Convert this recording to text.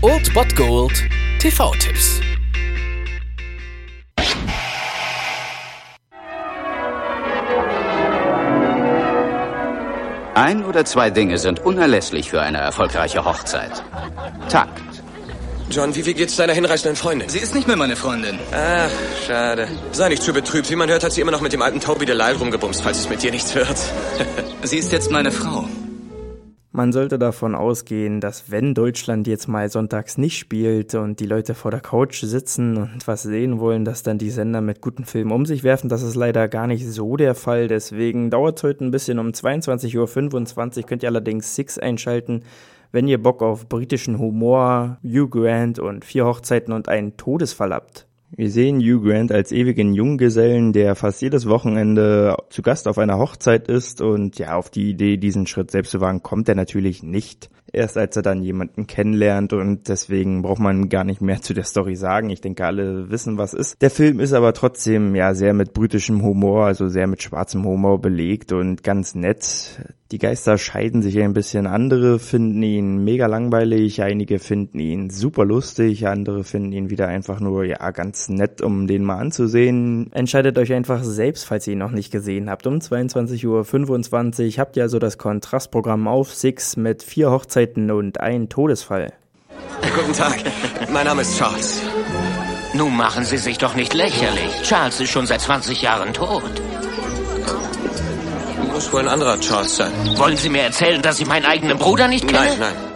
Old Bot Gold TV-Tipps. Ein oder zwei Dinge sind unerlässlich für eine erfolgreiche Hochzeit. Takt. John, wie viel geht's deiner hinreißenden Freundin? Sie ist nicht mehr meine Freundin. Ach, schade. Sei nicht zu betrübt. Wie man hört, hat sie immer noch mit dem alten Toby Delisle rumgebumst, falls es mit dir nichts wird. sie ist jetzt meine Frau. Man sollte davon ausgehen, dass wenn Deutschland jetzt mal sonntags nicht spielt und die Leute vor der Couch sitzen und was sehen wollen, dass dann die Sender mit guten Filmen um sich werfen. Das ist leider gar nicht so der Fall. Deswegen dauert es heute ein bisschen um 22.25 Uhr. Könnt ihr allerdings Six einschalten, wenn ihr Bock auf britischen Humor, Hugh Grant und vier Hochzeiten und einen Todesfall habt. Wir sehen Hugh Grant als ewigen Junggesellen, der fast jedes Wochenende zu Gast auf einer Hochzeit ist und ja, auf die Idee, diesen Schritt selbst zu wagen, kommt er natürlich nicht. Erst als er dann jemanden kennenlernt und deswegen braucht man gar nicht mehr zu der Story sagen. Ich denke, alle wissen, was ist. Der Film ist aber trotzdem ja sehr mit britischem Humor, also sehr mit schwarzem Humor belegt und ganz nett. Die Geister scheiden sich ein bisschen. Andere finden ihn mega langweilig, einige finden ihn super lustig, andere finden ihn wieder einfach nur, ja, ganz nett, um den mal anzusehen. Entscheidet euch einfach selbst, falls ihr ihn noch nicht gesehen habt. Um 22.25 Uhr habt ihr also das Kontrastprogramm auf Six mit vier Hochzeiten und ein Todesfall. Guten Tag, mein Name ist Charles. Nun machen Sie sich doch nicht lächerlich. Charles ist schon seit 20 Jahren tot. Muss wohl ein anderer Charles sein. Wollen Sie mir erzählen, dass ich meinen eigenen Bruder nicht kenne? Nein, nein.